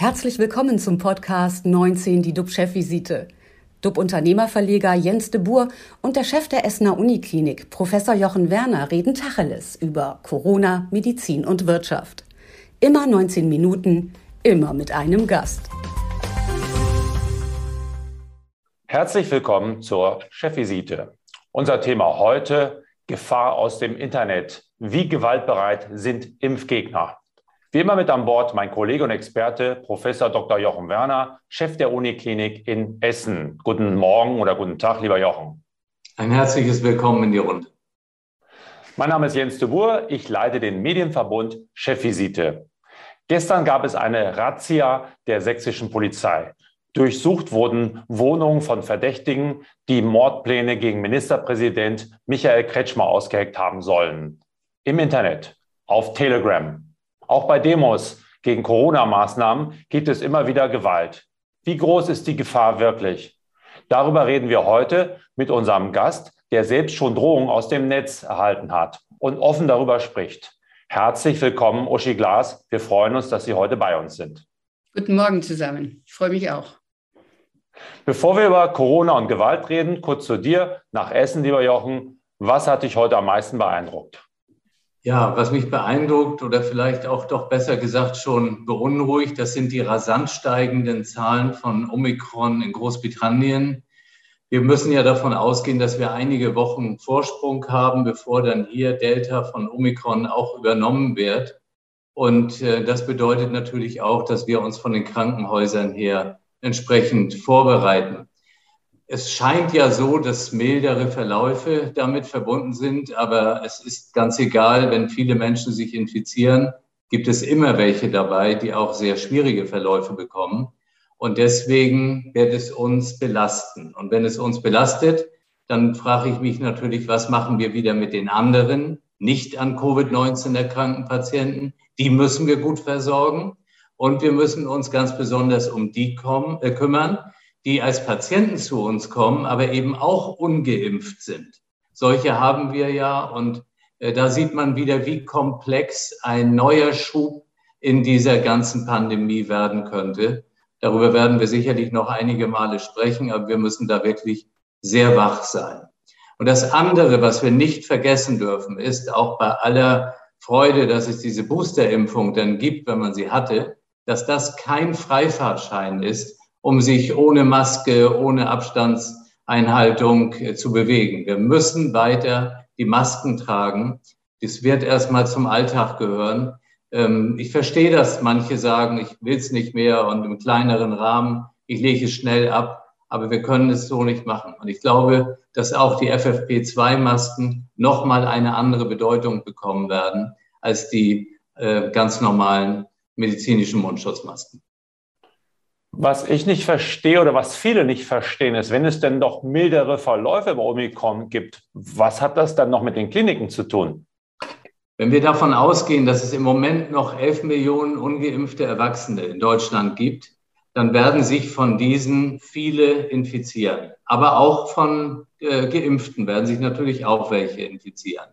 Herzlich willkommen zum Podcast 19, die DUB-Chefvisite. DUB-Unternehmerverleger Jens de Boer und der Chef der Essener Uniklinik, Professor Jochen Werner, reden Tacheles über Corona, Medizin und Wirtschaft. Immer 19 Minuten, immer mit einem Gast. Herzlich willkommen zur Chefvisite. Unser Thema heute, Gefahr aus dem Internet. Wie gewaltbereit sind Impfgegner? Wie immer mit an Bord mein Kollege und Experte, Professor Dr. Jochen Werner, Chef der Uniklinik in Essen. Guten Morgen oder guten Tag, lieber Jochen. Ein herzliches Willkommen in die Runde. Mein Name ist Jens de Boer. Ich leite den Medienverbund Chefvisite. Gestern gab es eine Razzia der sächsischen Polizei. Durchsucht wurden Wohnungen von Verdächtigen, die Mordpläne gegen Ministerpräsident Michael Kretschmer ausgeheckt haben sollen. Im Internet, auf Telegram, auch bei Demos gegen Corona-Maßnahmen gibt es immer wieder Gewalt. Wie groß ist die Gefahr wirklich? Darüber reden wir heute mit unserem Gast, der selbst schon Drohungen aus dem Netz erhalten hat und offen darüber spricht. Herzlich willkommen, Uschi Glas. Wir freuen uns, dass Sie heute bei uns sind. Guten Morgen zusammen. Ich freue mich auch. Bevor wir über Corona und Gewalt reden, kurz zu dir nach Essen, lieber Jochen. Was hat dich heute am meisten beeindruckt? Ja, was mich beeindruckt oder vielleicht auch doch besser gesagt schon beunruhigt, das sind die rasant steigenden Zahlen von Omikron in Großbritannien. Wir müssen ja davon ausgehen, dass wir einige Wochen Vorsprung haben, bevor dann hier Delta von Omikron auch übernommen wird. Und äh, das bedeutet natürlich auch, dass wir uns von den Krankenhäusern her entsprechend vorbereiten. Es scheint ja so, dass mildere Verläufe damit verbunden sind, aber es ist ganz egal, wenn viele Menschen sich infizieren, gibt es immer welche dabei, die auch sehr schwierige Verläufe bekommen. Und deswegen wird es uns belasten. Und wenn es uns belastet, dann frage ich mich natürlich, was machen wir wieder mit den anderen, nicht an Covid-19 erkrankten Patienten? Die müssen wir gut versorgen. Und wir müssen uns ganz besonders um die kommen, äh, kümmern, die als Patienten zu uns kommen, aber eben auch ungeimpft sind. Solche haben wir ja und äh, da sieht man wieder, wie komplex ein neuer Schub in dieser ganzen Pandemie werden könnte. Darüber werden wir sicherlich noch einige Male sprechen, aber wir müssen da wirklich sehr wach sein. Und das andere, was wir nicht vergessen dürfen, ist auch bei aller Freude, dass es diese Boosterimpfung dann gibt, wenn man sie hatte, dass das kein Freifahrtschein ist, um sich ohne Maske, ohne Abstandseinhaltung äh, zu bewegen. Wir müssen weiter die Masken tragen. Das wird erstmal zum Alltag gehören. Ähm, ich verstehe, dass manche sagen, ich will es nicht mehr und im kleineren Rahmen, ich lege es schnell ab, aber wir können es so nicht machen. Und ich glaube, dass auch die FFP2-Masken nochmal eine andere Bedeutung bekommen werden als die äh, ganz normalen medizinischen Mundschutzmasken. Was ich nicht verstehe oder was viele nicht verstehen, ist, wenn es denn doch mildere Verläufe bei Omikron gibt, was hat das dann noch mit den Kliniken zu tun? Wenn wir davon ausgehen, dass es im Moment noch 11 Millionen ungeimpfte Erwachsene in Deutschland gibt, dann werden sich von diesen viele infizieren. Aber auch von äh, Geimpften werden sich natürlich auch welche infizieren.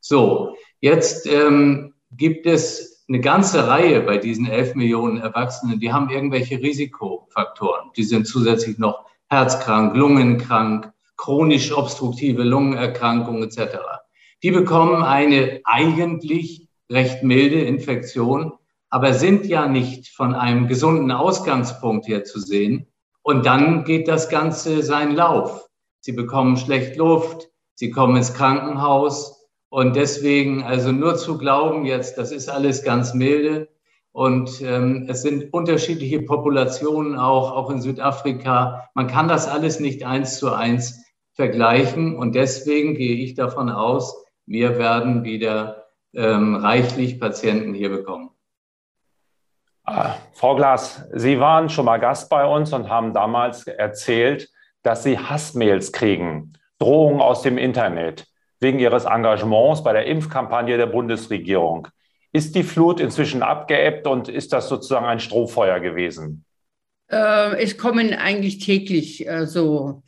So, jetzt ähm, gibt es eine ganze Reihe bei diesen 11 Millionen Erwachsenen, die haben irgendwelche Risikofaktoren. Die sind zusätzlich noch herzkrank, lungenkrank, chronisch obstruktive Lungenerkrankungen etc. Die bekommen eine eigentlich recht milde Infektion, aber sind ja nicht von einem gesunden Ausgangspunkt her zu sehen. Und dann geht das Ganze seinen Lauf. Sie bekommen schlecht Luft, sie kommen ins Krankenhaus, und deswegen, also nur zu glauben jetzt, das ist alles ganz milde. Und ähm, es sind unterschiedliche Populationen auch, auch in Südafrika. Man kann das alles nicht eins zu eins vergleichen. Und deswegen gehe ich davon aus, wir werden wieder ähm, reichlich Patienten hier bekommen. Ah, Frau Glas, Sie waren schon mal Gast bei uns und haben damals erzählt, dass Sie Hassmails kriegen, Drohungen aus dem Internet wegen ihres Engagements bei der Impfkampagne der Bundesregierung. Ist die Flut inzwischen abgeebbt und ist das sozusagen ein Strohfeuer gewesen? Äh, es kommen eigentlich täglich äh, so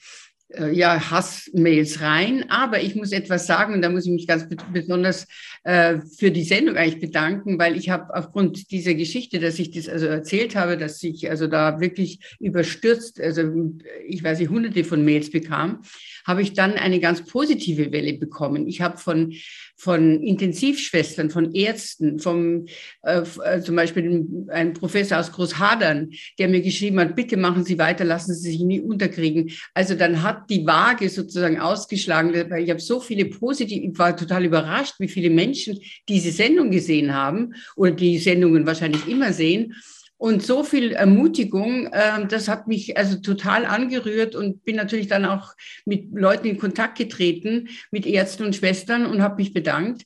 ja, Hassmails rein. Aber ich muss etwas sagen, und da muss ich mich ganz besonders äh, für die Sendung eigentlich bedanken, weil ich habe aufgrund dieser Geschichte, dass ich das also erzählt habe, dass ich also da wirklich überstürzt, also ich weiß nicht, hunderte von Mails bekam, habe ich dann eine ganz positive Welle bekommen. Ich habe von, von Intensivschwestern, von Ärzten, vom, äh, äh zum Beispiel ein Professor aus Großhadern, der mir geschrieben hat, bitte machen Sie weiter, lassen Sie sich nie unterkriegen. Also dann hat die Waage sozusagen ausgeschlagen, weil ich habe so viele positive, ich war total überrascht, wie viele Menschen diese Sendung gesehen haben oder die Sendungen wahrscheinlich immer sehen und so viel Ermutigung, äh, das hat mich also total angerührt und bin natürlich dann auch mit Leuten in Kontakt getreten, mit Ärzten und Schwestern und habe mich bedankt.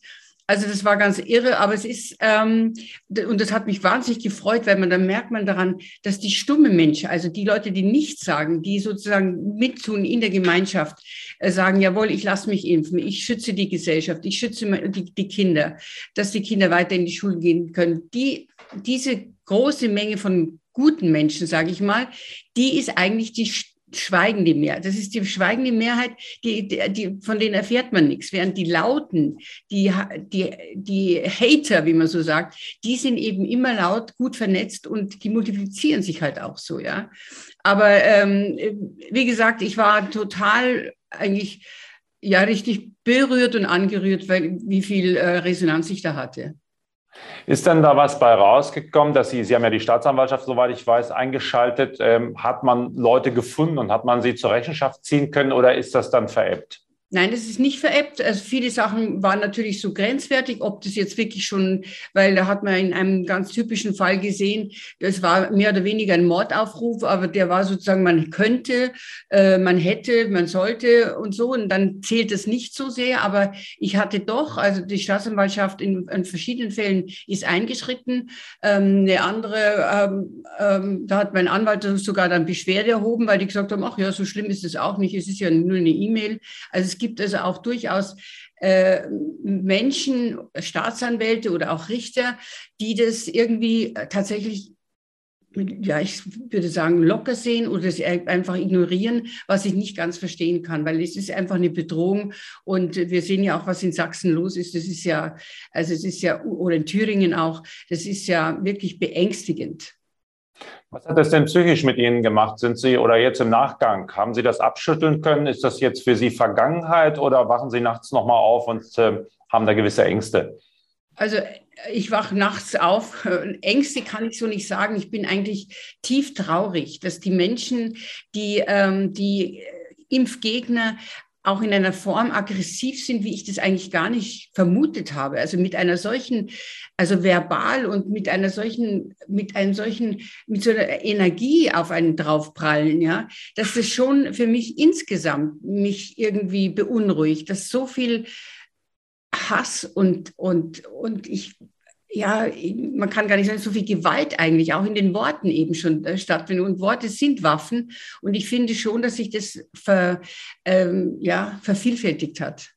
Also das war ganz irre, aber es ist, ähm, und das hat mich wahnsinnig gefreut, weil man dann merkt man daran, dass die stumme Menschen, also die Leute, die nichts sagen, die sozusagen mittun in der Gemeinschaft, äh, sagen, jawohl, ich lasse mich impfen, ich schütze die Gesellschaft, ich schütze die, die Kinder, dass die Kinder weiter in die Schule gehen können. Die, diese große Menge von guten Menschen, sage ich mal, die ist eigentlich die schweigende Mehrheit. Das ist die schweigende Mehrheit, die, die, die, von denen erfährt man nichts. Während die Lauten, die, die, die Hater, wie man so sagt, die sind eben immer laut, gut vernetzt und die multiplizieren sich halt auch so, ja. Aber ähm, wie gesagt, ich war total eigentlich ja richtig berührt und angerührt, weil wie viel äh, Resonanz ich da hatte. Ist denn da was bei rausgekommen, dass Sie, Sie haben ja die Staatsanwaltschaft, soweit ich weiß, eingeschaltet, ähm, hat man Leute gefunden und hat man sie zur Rechenschaft ziehen können oder ist das dann veräppt? Nein, das ist nicht veräppt. Also viele Sachen waren natürlich so grenzwertig, ob das jetzt wirklich schon, weil da hat man in einem ganz typischen Fall gesehen, das war mehr oder weniger ein Mordaufruf, aber der war sozusagen, man könnte, äh, man hätte, man sollte und so. Und dann zählt es nicht so sehr. Aber ich hatte doch, also die Staatsanwaltschaft in, in verschiedenen Fällen ist eingeschritten. Ähm, eine andere, ähm, ähm, da hat mein Anwalt sogar dann Beschwerde erhoben, weil die gesagt haben, ach ja, so schlimm ist es auch nicht. Es ist ja nur eine E-Mail. Also gibt also auch durchaus äh, Menschen, Staatsanwälte oder auch Richter, die das irgendwie tatsächlich ja, ich würde sagen, locker sehen oder es einfach ignorieren, was ich nicht ganz verstehen kann, weil es ist einfach eine Bedrohung und wir sehen ja auch, was in Sachsen los ist. Das ist ja, also es ist ja, oder in Thüringen auch, das ist ja wirklich beängstigend. Was hat das denn psychisch mit Ihnen gemacht? Sind Sie oder jetzt im Nachgang, haben Sie das abschütteln können? Ist das jetzt für Sie Vergangenheit oder wachen Sie nachts nochmal auf und äh, haben da gewisse Ängste? Also ich wache nachts auf. Ängste kann ich so nicht sagen. Ich bin eigentlich tief traurig, dass die Menschen, die, ähm, die Impfgegner auch in einer Form aggressiv sind, wie ich das eigentlich gar nicht vermutet habe. Also mit einer solchen, also verbal und mit einer solchen, mit einem solchen, mit so einer Energie auf einen draufprallen, ja, dass das schon für mich insgesamt mich irgendwie beunruhigt, dass so viel Hass und, und, und ich ja, man kann gar nicht sagen, so viel Gewalt eigentlich auch in den Worten eben schon äh, stattfindet. Und Worte sind Waffen. Und ich finde schon, dass sich das ver, ähm, ja, vervielfältigt hat.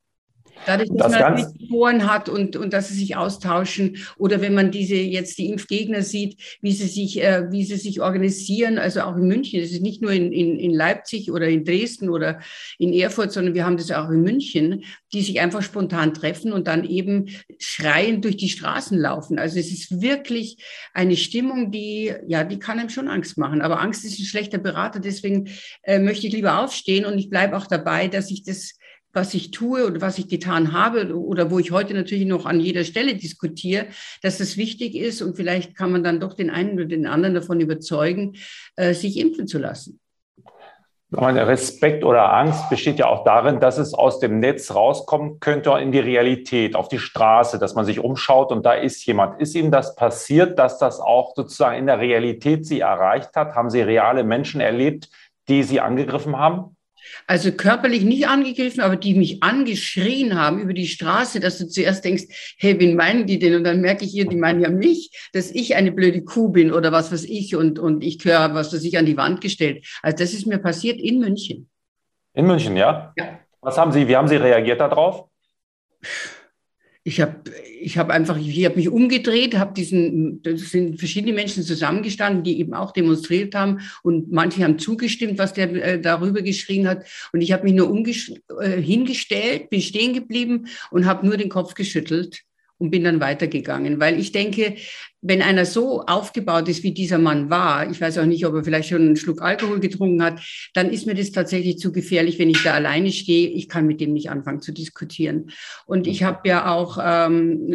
Dadurch, dass das man Foren hat und, und dass sie sich austauschen oder wenn man diese jetzt die Impfgegner sieht, wie sie sich, äh, wie sie sich organisieren, also auch in München. Das ist nicht nur in, in, in Leipzig oder in Dresden oder in Erfurt, sondern wir haben das auch in München, die sich einfach spontan treffen und dann eben schreiend durch die Straßen laufen. Also es ist wirklich eine Stimmung, die, ja, die kann einem schon Angst machen. Aber Angst ist ein schlechter Berater, deswegen äh, möchte ich lieber aufstehen und ich bleibe auch dabei, dass ich das was ich tue oder was ich getan habe oder wo ich heute natürlich noch an jeder Stelle diskutiere, dass das wichtig ist und vielleicht kann man dann doch den einen oder den anderen davon überzeugen, äh, sich impfen zu lassen. Respekt oder Angst besteht ja auch darin, dass es aus dem Netz rauskommen könnte in die Realität, auf die Straße, dass man sich umschaut und da ist jemand. Ist Ihnen das passiert, dass das auch sozusagen in der Realität Sie erreicht hat? Haben Sie reale Menschen erlebt, die Sie angegriffen haben? Also körperlich nicht angegriffen, aber die mich angeschrien haben über die Straße, dass du zuerst denkst, hey, wen meinen die denn? Und dann merke ich hier, die meinen ja mich, dass ich eine blöde Kuh bin oder was weiß ich und, und ich gehöre, was weiß ich, an die Wand gestellt. Also das ist mir passiert in München. In München, ja? Ja. Was haben Sie, wie haben Sie reagiert darauf? Ich habe ich hab einfach, ich habe mich umgedreht, habe diesen, das sind verschiedene Menschen zusammengestanden, die eben auch demonstriert haben und manche haben zugestimmt, was der äh, darüber geschrien hat. Und ich habe mich nur äh, hingestellt, bin stehen geblieben und habe nur den Kopf geschüttelt und bin dann weitergegangen, weil ich denke, wenn einer so aufgebaut ist, wie dieser Mann war, ich weiß auch nicht, ob er vielleicht schon einen Schluck Alkohol getrunken hat, dann ist mir das tatsächlich zu gefährlich, wenn ich da alleine stehe. Ich kann mit dem nicht anfangen zu diskutieren. Und ich habe ja auch ähm,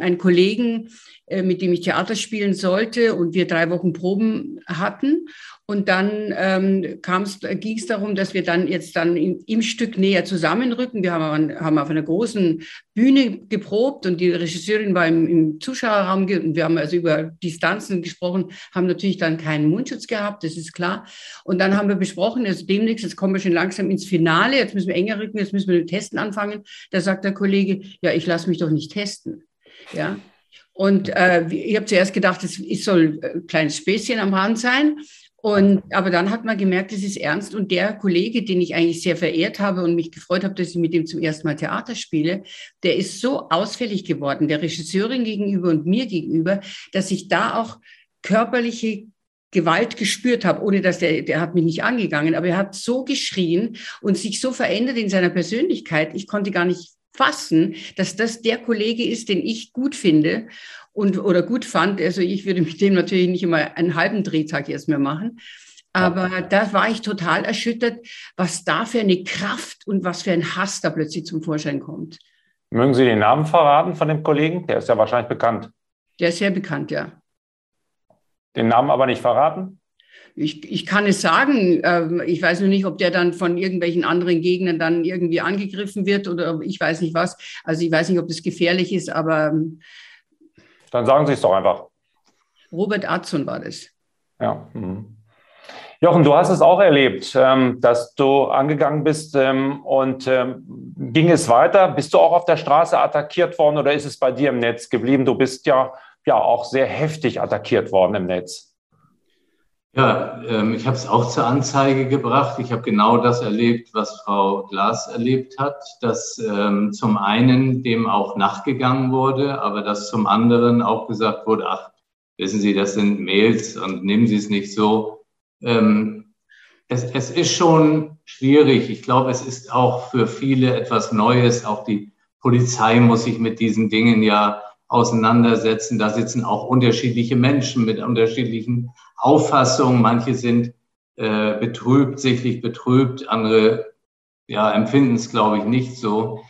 einen Kollegen, äh, mit dem ich Theater spielen sollte und wir drei Wochen Proben hatten. Und dann ähm, ging es darum, dass wir dann jetzt dann im, im Stück näher zusammenrücken. Wir haben, haben, auf einer großen Bühne geprobt und die Regisseurin war im, im Zuschauerraum und wir haben also über Distanzen gesprochen, haben natürlich dann keinen Mundschutz gehabt, das ist klar. Und dann haben wir besprochen, also demnächst, jetzt kommen wir schon langsam ins Finale, jetzt müssen wir enger rücken, jetzt müssen wir mit Testen anfangen. Da sagt der Kollege, ja, ich lasse mich doch nicht testen. Ja. Und äh, ich habe zuerst gedacht, es soll ein kleines Späßchen am Rand sein. Und, aber dann hat man gemerkt, es ist ernst. Und der Kollege, den ich eigentlich sehr verehrt habe und mich gefreut habe, dass ich mit ihm zum ersten Mal Theater spiele, der ist so ausfällig geworden, der Regisseurin gegenüber und mir gegenüber, dass ich da auch körperliche Gewalt gespürt habe, ohne dass der, der hat mich nicht angegangen, aber er hat so geschrien und sich so verändert in seiner Persönlichkeit. Ich konnte gar nicht fassen, dass das der Kollege ist, den ich gut finde und oder gut fand. Also ich würde mit dem natürlich nicht immer einen halben Drehtag erst mehr machen. Aber da war ich total erschüttert, was da für eine Kraft und was für ein Hass da plötzlich zum Vorschein kommt. Mögen Sie den Namen verraten von dem Kollegen? Der ist ja wahrscheinlich bekannt. Der ist sehr bekannt, ja. Den Namen aber nicht verraten? Ich, ich kann es sagen. Ähm, ich weiß nur nicht, ob der dann von irgendwelchen anderen Gegnern dann irgendwie angegriffen wird oder ich weiß nicht was. Also ich weiß nicht, ob das gefährlich ist, aber ähm, dann sagen Sie es doch einfach. Robert Atzon war das. Ja. Mhm. Jochen, du hast es auch erlebt, ähm, dass du angegangen bist und ging es weiter? Bist du auch auf der Straße attackiert worden oder ist es bei dir im Netz geblieben? Du bist ja, ja auch sehr heftig attackiert worden im Netz. Ja, ähm, ich habe es auch zur Anzeige gebracht. Ich habe genau das erlebt, was Frau Glas erlebt hat, dass ähm, zum einen dem auch nachgegangen wurde, aber dass zum anderen auch gesagt wurde, ach, wissen Sie, das sind Mails und nehmen Sie es nicht so. Ähm, es, es ist schon schwierig. Ich glaube, es ist auch für viele etwas Neues. Auch die Polizei muss sich mit diesen Dingen ja auseinandersetzen. Da sitzen auch unterschiedliche Menschen mit unterschiedlichen Auffassungen. Manche sind äh, betrübt, sichtlich betrübt, andere ja, empfinden es, glaube ich, nicht so.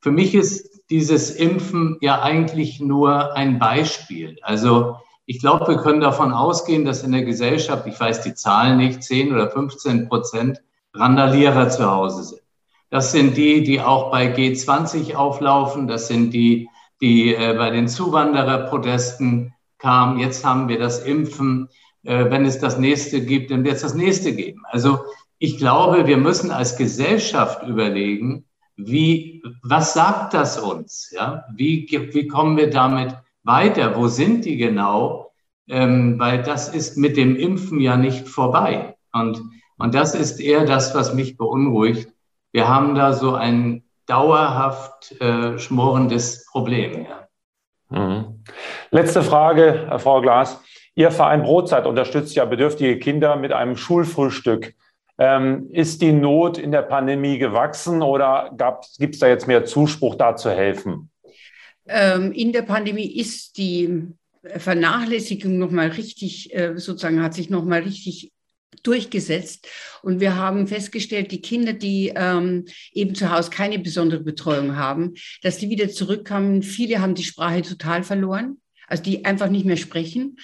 Für mich ist dieses Impfen ja eigentlich nur ein Beispiel. Also ich glaube, wir können davon ausgehen, dass in der Gesellschaft, ich weiß die Zahlen nicht, 10 oder 15 Prozent Randalierer zu Hause sind. Das sind die, die auch bei G20 auflaufen. Das sind die, die äh, bei den Zuwandererprotesten kamen. Jetzt haben wir das Impfen. Äh, wenn es das nächste gibt, dann wird es das nächste geben. Also ich glaube, wir müssen als Gesellschaft überlegen, wie, was sagt das uns? Ja? Wie, wie kommen wir damit weiter? Wo sind die genau? Ähm, weil das ist mit dem Impfen ja nicht vorbei. Und, und das ist eher das, was mich beunruhigt. Wir haben da so ein dauerhaft äh, schmorendes Problem. Ja. Mhm. Letzte Frage, Frau Glas. Ihr Verein Brotzeit unterstützt ja bedürftige Kinder mit einem Schulfrühstück. Ähm, ist die Not in der Pandemie gewachsen oder gibt es da jetzt mehr Zuspruch, da zu helfen? Ähm, in der Pandemie ist die Vernachlässigung nochmal richtig, äh, sozusagen hat sich nochmal richtig durchgesetzt. Und wir haben festgestellt, die Kinder, die ähm, eben zu Hause keine besondere Betreuung haben, dass die wieder zurückkamen. Viele haben die Sprache total verloren also die einfach nicht mehr sprechen.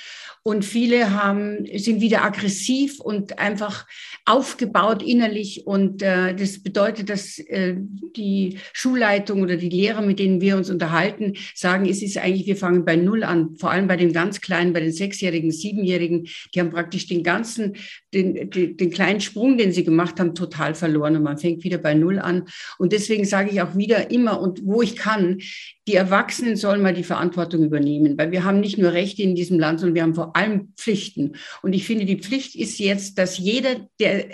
Und viele haben, sind wieder aggressiv und einfach aufgebaut innerlich. Und äh, das bedeutet, dass äh, die Schulleitung oder die Lehrer, mit denen wir uns unterhalten, sagen, es ist eigentlich, wir fangen bei Null an. Vor allem bei den ganz Kleinen, bei den Sechsjährigen, Siebenjährigen, die haben praktisch den ganzen, den, den, den kleinen Sprung, den sie gemacht haben, total verloren. Und man fängt wieder bei Null an. Und deswegen sage ich auch wieder immer und wo ich kann, die Erwachsenen sollen mal die Verantwortung übernehmen, weil wir haben nicht nur Rechte in diesem Land, sondern wir haben vor allem Pflichten. Und ich finde, die Pflicht ist jetzt, dass jeder, der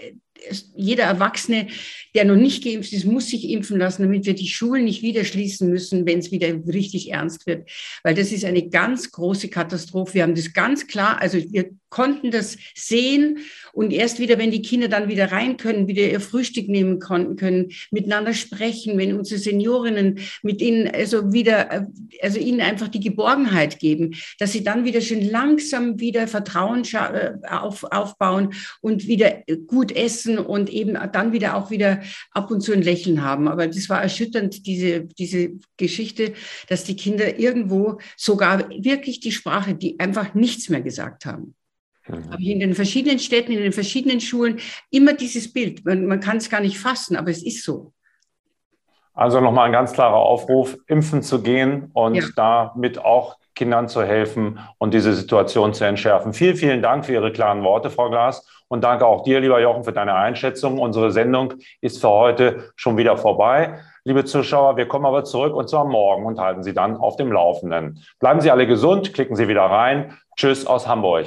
jeder Erwachsene, der noch nicht geimpft ist, muss sich impfen lassen, damit wir die Schulen nicht wieder schließen müssen, wenn es wieder richtig ernst wird. Weil das ist eine ganz große Katastrophe. Wir haben das ganz klar, also wir konnten das sehen und erst wieder, wenn die Kinder dann wieder rein können, wieder ihr Frühstück nehmen konnten, können miteinander sprechen, wenn unsere Seniorinnen mit ihnen also wieder, also ihnen einfach die Geborgenheit geben, dass sie dann wieder schön langsam wieder Vertrauen äh, auf, aufbauen und wieder gut essen und eben dann wieder auch wieder ab und zu ein Lächeln haben. Aber das war erschütternd, diese, diese Geschichte, dass die Kinder irgendwo sogar wirklich die Sprache, die einfach nichts mehr gesagt haben. Mhm. Habe ich in den verschiedenen Städten, in den verschiedenen Schulen immer dieses Bild. Man, man kann es gar nicht fassen, aber es ist so. Also nochmal ein ganz klarer Aufruf, impfen zu gehen und ja. damit auch Kindern zu helfen und diese Situation zu entschärfen. Vielen, vielen Dank für Ihre klaren Worte, Frau Glas. Und danke auch dir, lieber Jochen, für deine Einschätzung. Unsere Sendung ist für heute schon wieder vorbei. Liebe Zuschauer, wir kommen aber zurück und zwar morgen und halten Sie dann auf dem Laufenden. Bleiben Sie alle gesund, klicken Sie wieder rein. Tschüss aus Hamburg.